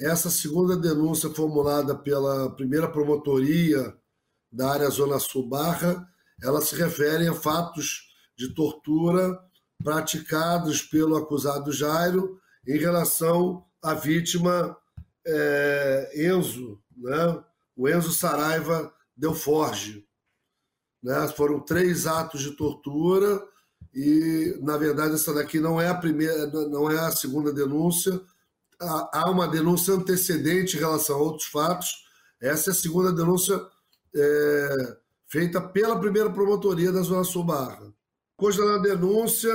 essa segunda denúncia formulada pela primeira promotoria da área Zona Sul Barra, ela se refere a fatos de tortura praticados pelo acusado Jairo em relação à vítima é, Enzo, né? o Enzo Saraiva Delforge. Né? Foram três atos de tortura e, na verdade, essa daqui não é a primeira, não é a segunda denúncia, há uma denúncia antecedente em relação a outros fatos. Essa é a segunda denúncia é, feita pela primeira promotoria da Zona Sul Barra. Coisa na denúncia,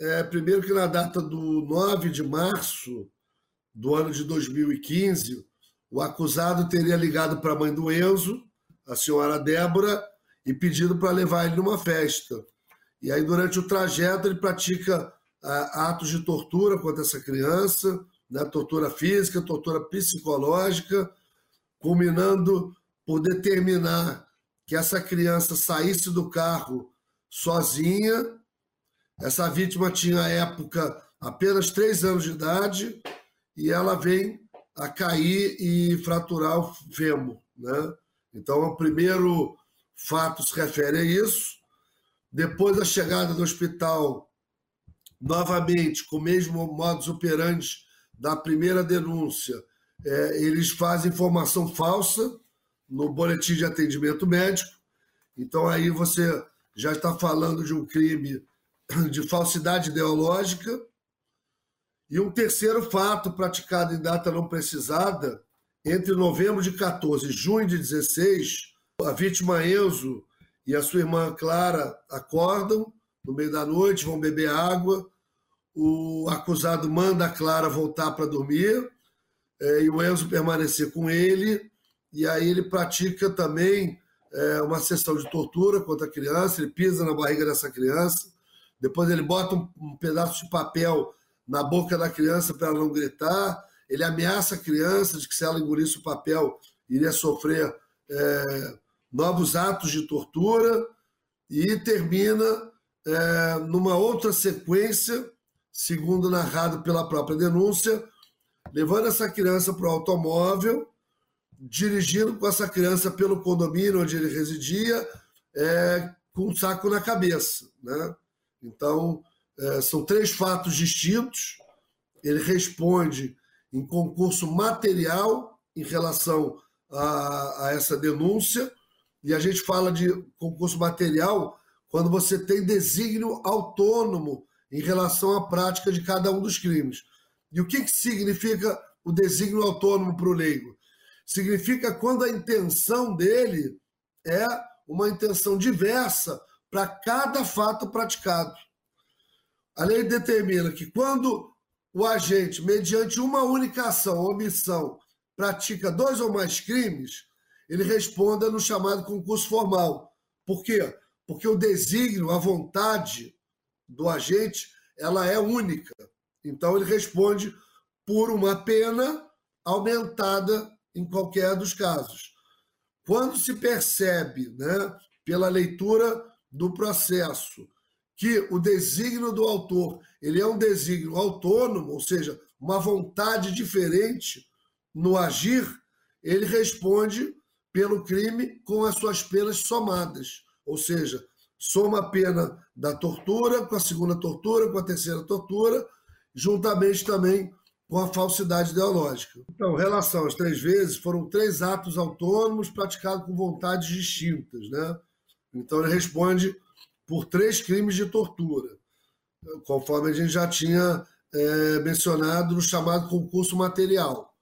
é, primeiro que na data do 9 de março do ano de 2015, o acusado teria ligado para a mãe do Enzo, a senhora Débora, e pedido para levar ele numa festa. E aí, durante o trajeto, ele pratica atos de tortura contra essa criança, né, tortura física, tortura psicológica, culminando por determinar que essa criança saísse do carro sozinha. Essa vítima tinha, à época, apenas três anos de idade e ela vem a cair e fraturar o fêmur. Né? Então, o primeiro fato se refere a isso. Depois da chegada do hospital, novamente, com o mesmo modus operandi da primeira denúncia, é, eles fazem informação falsa no boletim de atendimento médico. Então aí você já está falando de um crime de falsidade ideológica. E um terceiro fato praticado em data não precisada, entre novembro de 14 e junho de 16, a vítima Enzo e a sua irmã Clara acordam no meio da noite, vão beber água o acusado manda a Clara voltar para dormir é, e o Enzo permanecer com ele, e aí ele pratica também é, uma sessão de tortura contra a criança, ele pisa na barriga dessa criança, depois ele bota um, um pedaço de papel na boca da criança para ela não gritar, ele ameaça a criança de que se ela engolisse o papel iria sofrer é, novos atos de tortura. E termina é, numa outra sequência segundo narrado pela própria denúncia, levando essa criança para o automóvel, dirigindo com essa criança pelo condomínio onde ele residia, é, com um saco na cabeça. Né? Então, é, são três fatos distintos. Ele responde em concurso material em relação a, a essa denúncia, e a gente fala de concurso material quando você tem desígnio autônomo em relação à prática de cada um dos crimes. E o que, que significa o desígnio autônomo para o leigo? Significa quando a intenção dele é uma intenção diversa para cada fato praticado. A lei determina que quando o agente, mediante uma única ação ou omissão, pratica dois ou mais crimes, ele responda no chamado concurso formal. Por quê? Porque o desígnio, a vontade, do agente, ela é única. Então ele responde por uma pena aumentada em qualquer dos casos. Quando se percebe, né, pela leitura do processo, que o desígnio do autor ele é um desígnio autônomo, ou seja, uma vontade diferente no agir, ele responde pelo crime com as suas penas somadas, ou seja, soma a pena da tortura com a segunda tortura, com a terceira tortura, juntamente também com a falsidade ideológica. Então, relação às três vezes, foram três atos autônomos praticados com vontades distintas. Né? Então, ele responde por três crimes de tortura, conforme a gente já tinha é, mencionado no chamado concurso material.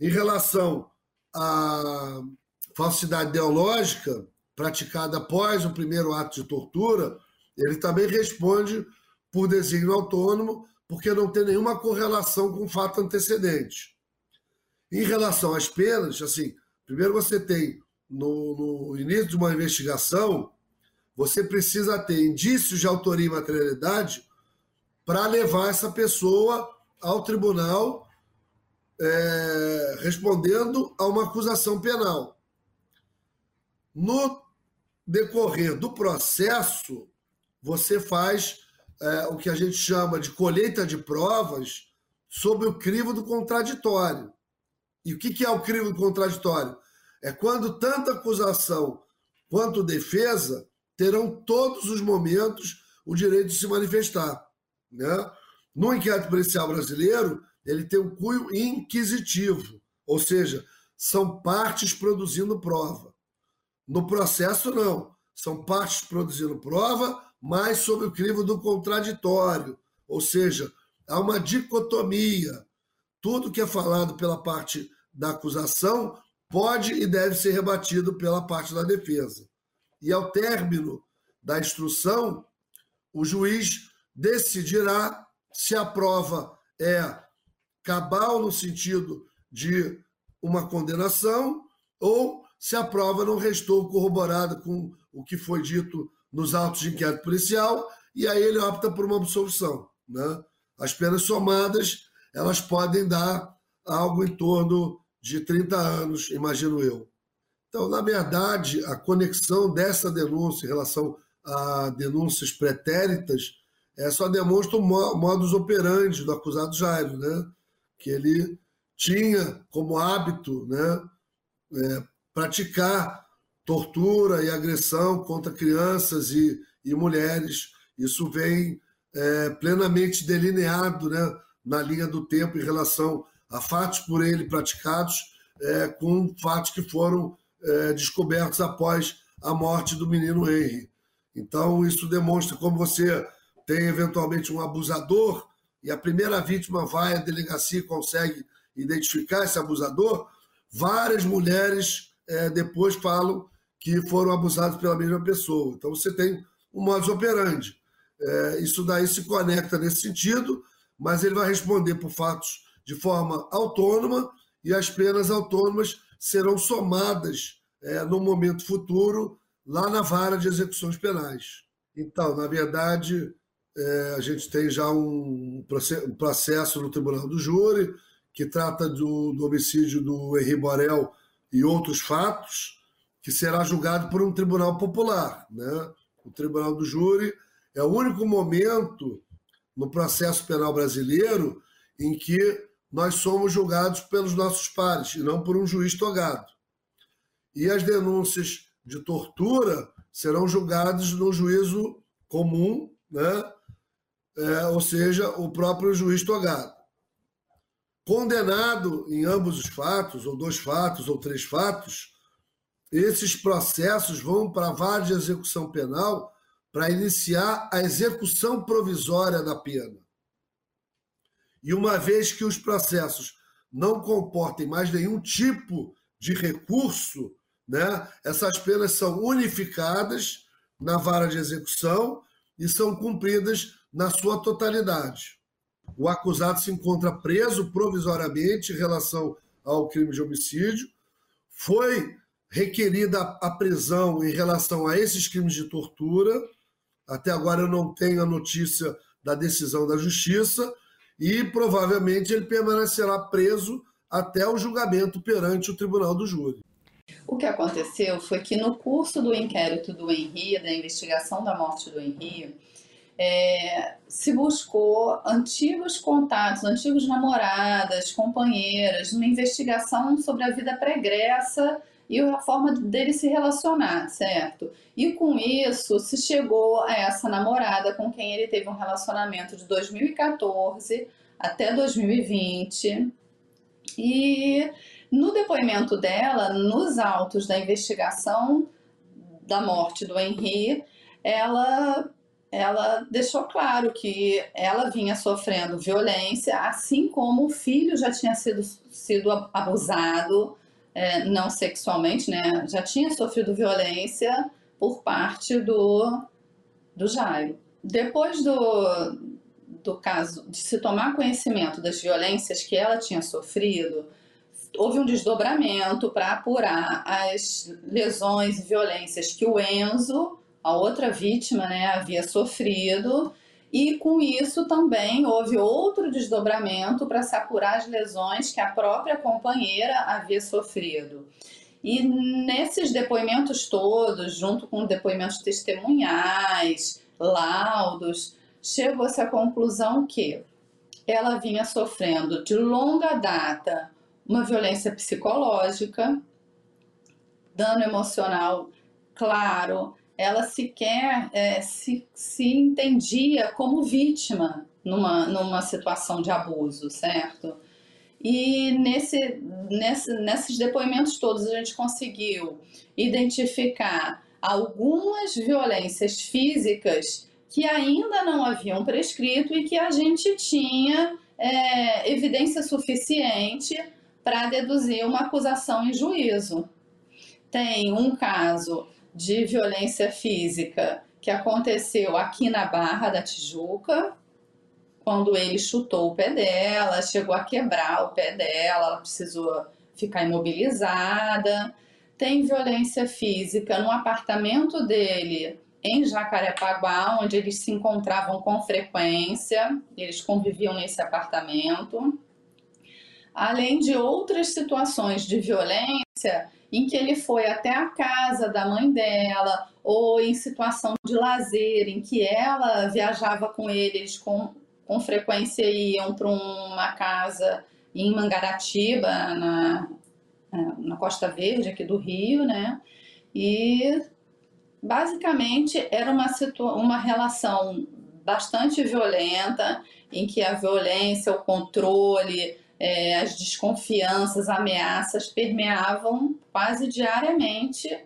Em relação à falsidade ideológica, praticada após o primeiro ato de tortura, ele também responde por desígnio autônomo, porque não tem nenhuma correlação com o fato antecedente. Em relação às penas, assim, primeiro você tem, no, no início de uma investigação, você precisa ter indícios de autoria e materialidade para levar essa pessoa ao tribunal é, respondendo a uma acusação penal. No decorrer do processo, você faz é, o que a gente chama de colheita de provas sob o crivo do contraditório. E o que é o crime contraditório? É quando tanto acusação quanto defesa terão todos os momentos o direito de se manifestar. Né? No inquérito policial brasileiro, ele tem um cunho inquisitivo, ou seja, são partes produzindo prova. No processo, não. São partes produzindo prova, mas sob o crivo do contraditório, ou seja, há uma dicotomia. Tudo que é falado pela parte da acusação pode e deve ser rebatido pela parte da defesa. E ao término da instrução, o juiz decidirá se a prova é cabal no sentido de uma condenação ou se a prova não restou corroborada com o que foi dito nos autos de inquérito policial e aí ele opta por uma absolvição. Né? As penas somadas elas podem dar algo em torno de 30 anos, imagino eu. Então, na verdade, a conexão dessa denúncia em relação a denúncias pretéritas é, só demonstra o modus operandi do acusado Jairo, né? que ele tinha como hábito né, é, praticar tortura e agressão contra crianças e, e mulheres. Isso vem é, plenamente delineado né, na linha do tempo em relação a fatos por ele praticados é, com fatos que foram é, descobertos após a morte do menino Henry. Então, isso demonstra como você tem eventualmente um abusador e a primeira vítima vai à delegacia e consegue identificar esse abusador, várias mulheres é, depois falam que foram abusadas pela mesma pessoa. Então você tem um modus operandi. É, isso daí se conecta nesse sentido, mas ele vai responder por fatos de forma autônoma e as penas autônomas serão somadas é, no momento futuro lá na vara de execuções penais. Então, na verdade, é, a gente tem já um processo no Tribunal do Júri que trata do, do homicídio do Henri Borel e outros fatos, que será julgado por um tribunal popular. Né? O Tribunal do Júri é o único momento no processo penal brasileiro em que nós somos julgados pelos nossos pares e não por um juiz togado. E as denúncias de tortura serão julgadas no juízo comum, né? É, ou seja, o próprio juiz togado. Condenado em ambos os fatos, ou dois fatos, ou três fatos, esses processos vão para a vara de execução penal para iniciar a execução provisória da pena. E uma vez que os processos não comportem mais nenhum tipo de recurso, né, essas penas são unificadas na vara de execução e são cumpridas na sua totalidade. O acusado se encontra preso provisoriamente em relação ao crime de homicídio, foi requerida a prisão em relação a esses crimes de tortura. Até agora eu não tenho a notícia da decisão da justiça e provavelmente ele permanecerá preso até o julgamento perante o tribunal do júri. O que aconteceu foi que no curso do inquérito do Henri, da investigação da morte do Henri, é, se buscou antigos contatos, antigos namoradas, companheiras, uma investigação sobre a vida pregressa e a forma dele se relacionar, certo? E com isso se chegou a essa namorada com quem ele teve um relacionamento de 2014 até 2020. E no depoimento dela, nos autos da investigação da morte do Henri, ela ela deixou claro que ela vinha sofrendo violência, assim como o filho já tinha sido, sido abusado, é, não sexualmente, né? Já tinha sofrido violência por parte do, do Jairo. Depois do, do caso de se tomar conhecimento das violências que ela tinha sofrido, houve um desdobramento para apurar as lesões e violências que o Enzo a outra vítima né, havia sofrido, e com isso também houve outro desdobramento para se apurar as lesões que a própria companheira havia sofrido. E nesses depoimentos todos, junto com depoimentos testemunhais, laudos, chegou-se à conclusão que ela vinha sofrendo de longa data uma violência psicológica, dano emocional, claro, ela sequer é, se, se entendia como vítima numa, numa situação de abuso, certo? E nesse, nesse, nesses depoimentos todos a gente conseguiu identificar algumas violências físicas que ainda não haviam prescrito e que a gente tinha é, evidência suficiente para deduzir uma acusação em juízo. Tem um caso de violência física que aconteceu aqui na Barra da Tijuca, quando ele chutou o pé dela, chegou a quebrar o pé dela, ela precisou ficar imobilizada. Tem violência física no apartamento dele em Jacarepaguá, onde eles se encontravam com frequência, eles conviviam nesse apartamento. Além de outras situações de violência em que ele foi até a casa da mãe dela, ou em situação de lazer, em que ela viajava com eles com, com frequência iam para uma casa em Mangaratiba, na, na Costa Verde, aqui do Rio, né? E basicamente era uma, uma relação bastante violenta, em que a violência, o controle, é, as desconfianças, ameaças permeavam quase diariamente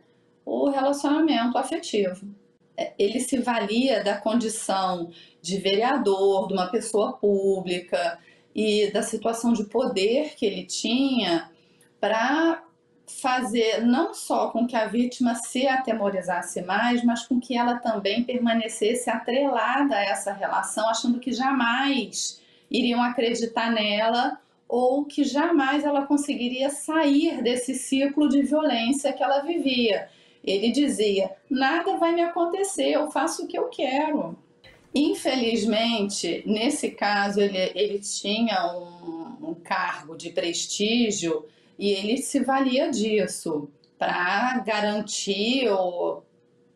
o relacionamento afetivo. É, ele se valia da condição de vereador, de uma pessoa pública e da situação de poder que ele tinha para fazer não só com que a vítima se atemorizasse mais, mas com que ela também permanecesse atrelada a essa relação, achando que jamais iriam acreditar nela ou que jamais ela conseguiria sair desse ciclo de violência que ela vivia. Ele dizia: nada vai me acontecer, eu faço o que eu quero. Infelizmente, nesse caso, ele, ele tinha um, um cargo de prestígio e ele se valia disso para garantir ou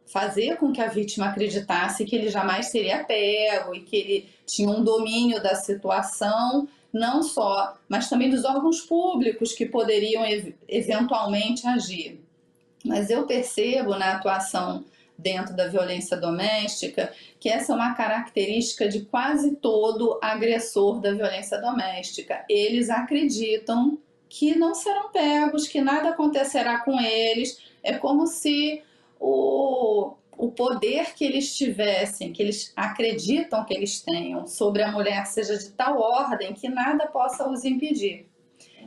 fazer com que a vítima acreditasse que ele jamais seria pego e que ele tinha um domínio da situação não só, mas também dos órgãos públicos que poderiam ev eventualmente agir. Mas eu percebo na atuação dentro da violência doméstica que essa é uma característica de quase todo agressor da violência doméstica. Eles acreditam que não serão pegos, que nada acontecerá com eles. É como se o, o poder que eles tivessem, que eles acreditam que eles tenham sobre a mulher seja de tal ordem que nada possa os impedir.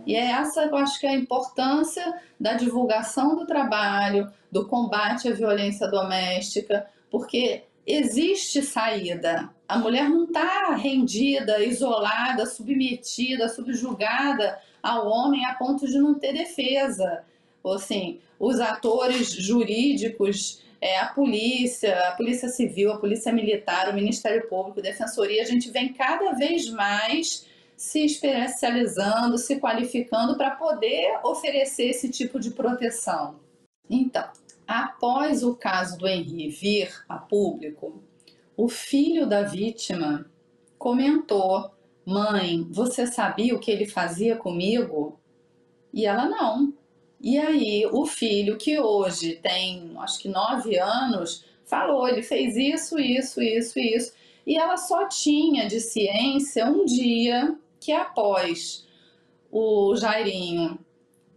E é essa, eu acho que é a importância da divulgação do trabalho, do combate à violência doméstica, porque existe saída. A mulher não está rendida, isolada, submetida, subjugada ao homem a ponto de não ter defesa. Ou assim, os atores jurídicos é, a polícia, a polícia civil, a polícia militar, o Ministério Público, a Defensoria, a gente vem cada vez mais se especializando, se qualificando para poder oferecer esse tipo de proteção. Então, após o caso do Henri vir a público, o filho da vítima comentou: Mãe, você sabia o que ele fazia comigo? E ela não. E aí, o filho, que hoje tem acho que nove anos, falou: ele fez isso, isso, isso, isso. E ela só tinha de ciência um dia que, após o Jairinho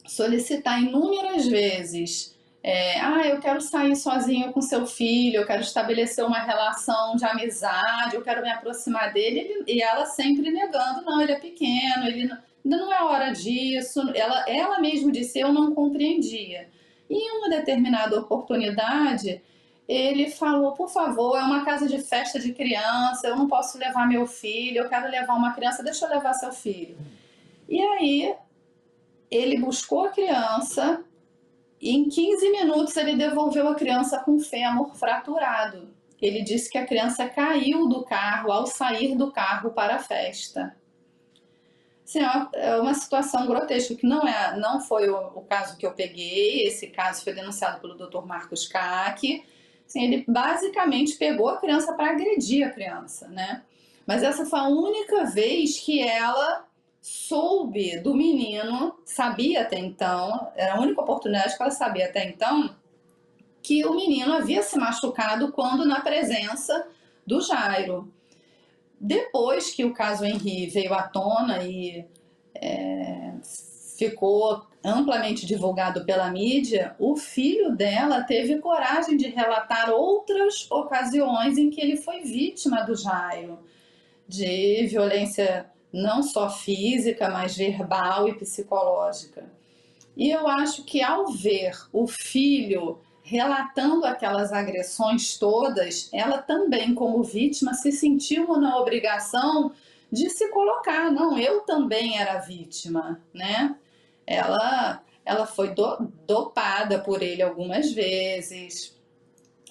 solicitar inúmeras vezes é, ah, eu quero sair sozinho com seu filho, eu quero estabelecer uma relação de amizade, eu quero me aproximar dele, ele, e ela sempre negando, não, ele é pequeno, ele não, não é hora disso. Ela, ela mesma disse, eu não compreendia. E em uma determinada oportunidade, ele falou, por favor, é uma casa de festa de criança, eu não posso levar meu filho, eu quero levar uma criança, deixa eu levar seu filho. E aí, ele buscou a criança e em 15 minutos ele devolveu a criança com fêmur fraturado. Ele disse que a criança caiu do carro ao sair do carro para a festa. Assim, é uma situação grotesca, que não, é, não foi o, o caso que eu peguei, esse caso foi denunciado pelo Dr. Marcos. Assim, ele basicamente pegou a criança para agredir a criança, né? Mas essa foi a única vez que ela soube do menino, sabia até então, era a única oportunidade que ela sabia até então, que o menino havia se machucado quando na presença do Jairo. Depois que o caso Henri veio à tona e é, ficou amplamente divulgado pela mídia, o filho dela teve coragem de relatar outras ocasiões em que ele foi vítima do Jairo, de violência não só física, mas verbal e psicológica. E eu acho que ao ver o filho relatando aquelas agressões todas, ela também, como vítima, se sentiu na obrigação de se colocar. Não, eu também era vítima, né? Ela, ela foi do, dopada por ele algumas vezes,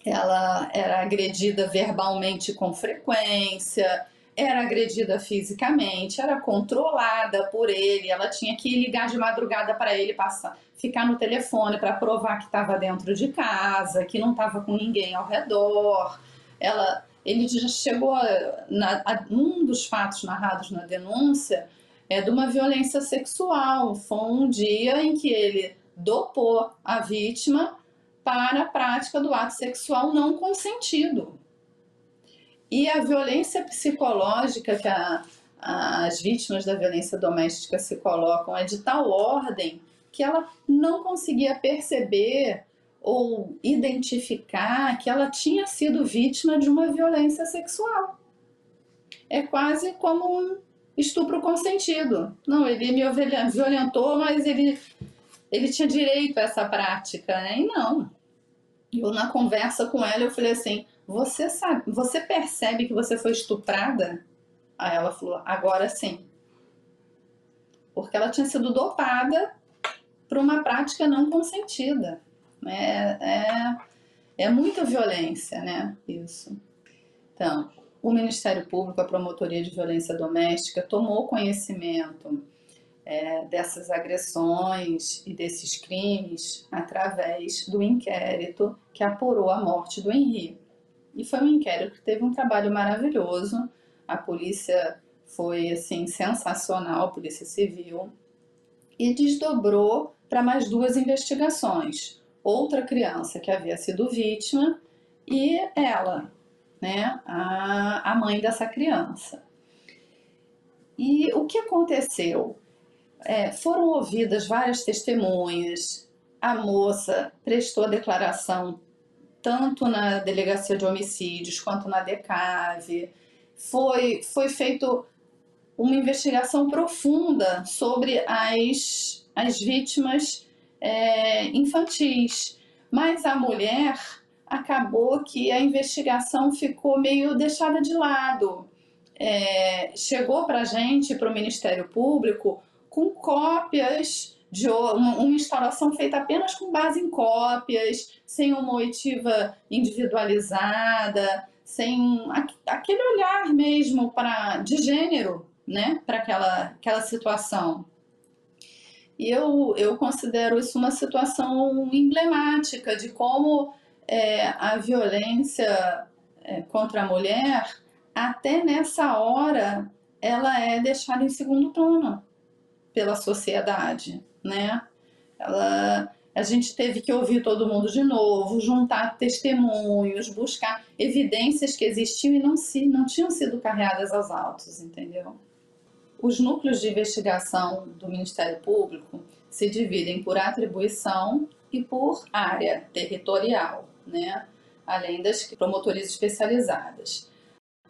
ela era agredida verbalmente com frequência, era agredida fisicamente, era controlada por ele, ela tinha que ligar de madrugada para ele passar, ficar no telefone para provar que estava dentro de casa, que não estava com ninguém ao redor. Ela, ele já chegou na, a, um dos fatos narrados na denúncia é de uma violência sexual. Foi um dia em que ele dopou a vítima para a prática do ato sexual não consentido. E a violência psicológica que a, as vítimas da violência doméstica se colocam é de tal ordem que ela não conseguia perceber ou identificar que ela tinha sido vítima de uma violência sexual. É quase como um estupro consentido. Não, ele me violentou, mas ele, ele tinha direito a essa prática, né? E não. Eu, na conversa com ela, eu falei assim: você sabe, você percebe que você foi estuprada? Aí ela falou, agora sim. Porque ela tinha sido dopada para uma prática não consentida. É, é, é muita violência, né? Isso. Então, o Ministério Público, a Promotoria de Violência Doméstica, tomou conhecimento é, dessas agressões e desses crimes através do inquérito que apurou a morte do Henrique. E foi um inquérito que teve um trabalho maravilhoso. A polícia foi assim sensacional, a Polícia Civil, e desdobrou para mais duas investigações. Outra criança que havia sido vítima e ela, né, a, a mãe dessa criança. E o que aconteceu? É, foram ouvidas várias testemunhas, a moça prestou a declaração tanto na delegacia de homicídios quanto na DECAV. Foi, foi feito uma investigação profunda sobre as, as vítimas é, infantis, mas a mulher acabou que a investigação ficou meio deixada de lado. É, chegou para a gente, para o Ministério Público, com cópias de uma, uma instalação feita apenas com base em cópias, sem uma oitiva individualizada, sem aquele olhar mesmo para de gênero, né, para aquela, aquela situação. E eu, eu considero isso uma situação emblemática de como é, a violência é, contra a mulher, até nessa hora, ela é deixada em segundo plano pela sociedade né? Ela, a gente teve que ouvir todo mundo de novo, juntar testemunhos, buscar evidências que existiam e não, se, não tinham sido carreadas aos autos, entendeu? Os núcleos de investigação do Ministério Público se dividem por atribuição e por área territorial, né? além das promotorias especializadas.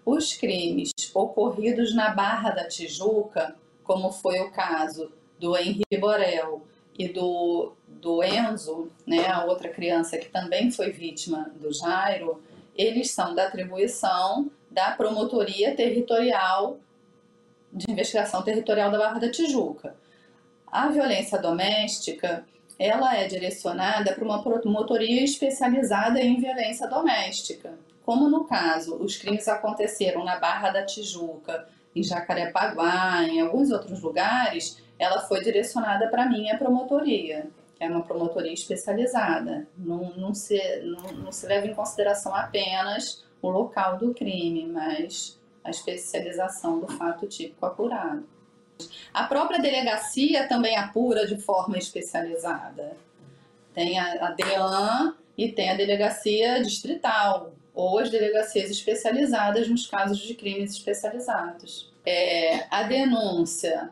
Os crimes ocorridos na Barra da Tijuca, como foi o caso do Henri Borel e do, do Enzo, né, a outra criança que também foi vítima do Jairo, eles são da atribuição da Promotoria Territorial de Investigação Territorial da Barra da Tijuca. A violência doméstica, ela é direcionada para uma promotoria especializada em violência doméstica. Como no caso, os crimes aconteceram na Barra da Tijuca, em Jacarepaguá, em alguns outros lugares, ela foi direcionada para a minha promotoria, que é uma promotoria especializada. Não, não, se, não, não se leva em consideração apenas o local do crime, mas a especialização do fato típico apurado. A própria delegacia também apura de forma especializada. Tem a, a DEAN e tem a delegacia distrital, ou as delegacias especializadas nos casos de crimes especializados. É, a denúncia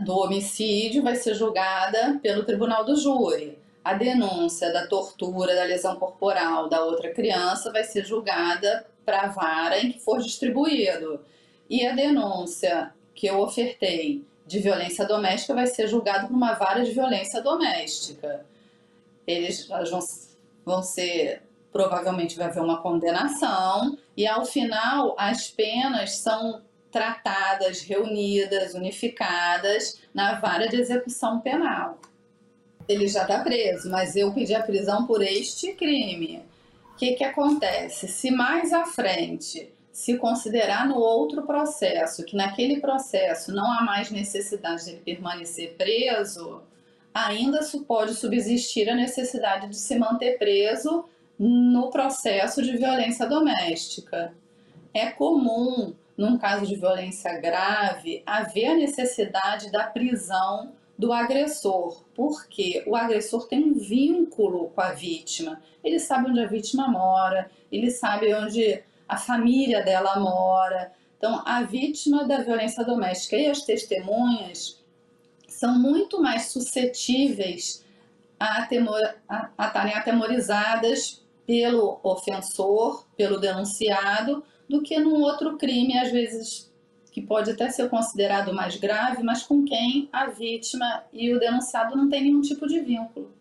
do homicídio vai ser julgada pelo tribunal do júri. A denúncia da tortura, da lesão corporal da outra criança vai ser julgada para a vara em que for distribuído. E a denúncia que eu ofertei de violência doméstica vai ser julgado por uma vara de violência doméstica. Eles vão, vão ser, provavelmente vai haver uma condenação, e ao final as penas são tratadas, reunidas, unificadas na vara de execução penal. Ele já está preso, mas eu pedi a prisão por este crime. O que, que acontece? Se mais à frente se considerar no outro processo, que naquele processo não há mais necessidade de ele permanecer preso, ainda pode subsistir a necessidade de se manter preso no processo de violência doméstica. É comum, num caso de violência grave, haver a necessidade da prisão do agressor, porque o agressor tem um vínculo com a vítima. Ele sabe onde a vítima mora, ele sabe onde a família dela mora. Então, a vítima da violência doméstica e as testemunhas são muito mais suscetíveis a, temor, a, a atemorizadas pelo ofensor, pelo denunciado, do que num outro crime, às vezes que pode até ser considerado mais grave, mas com quem a vítima e o denunciado não têm nenhum tipo de vínculo.